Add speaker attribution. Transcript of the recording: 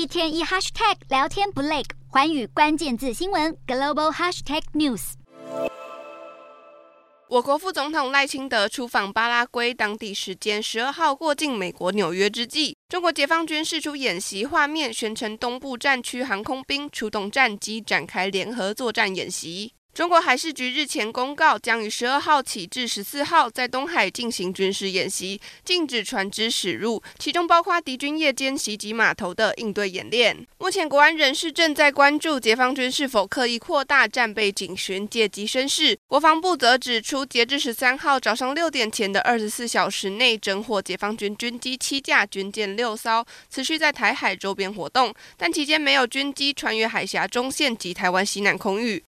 Speaker 1: 一天一 hashtag 聊天不累，环宇关键字新闻 global hashtag news。
Speaker 2: 我国副总统赖清德出访巴拉圭，当地时间十二号过境美国纽约之际，中国解放军释出演习画面，宣称东部战区航空兵出动战机展开联合作战演习。中国海事局日前公告，将于十二号起至十四号在东海进行军事演习，禁止船只驶入，其中包括敌军夜间袭击码头的应对演练。目前，国安人士正在关注解放军是否刻意扩大战备警巡，借机生事。国防部则指出，截至十三号早上六点前的二十四小时内，侦获解放军军机七架、军舰六艘，持续在台海周边活动，但期间没有军机穿越海峡中线及台湾西南空域。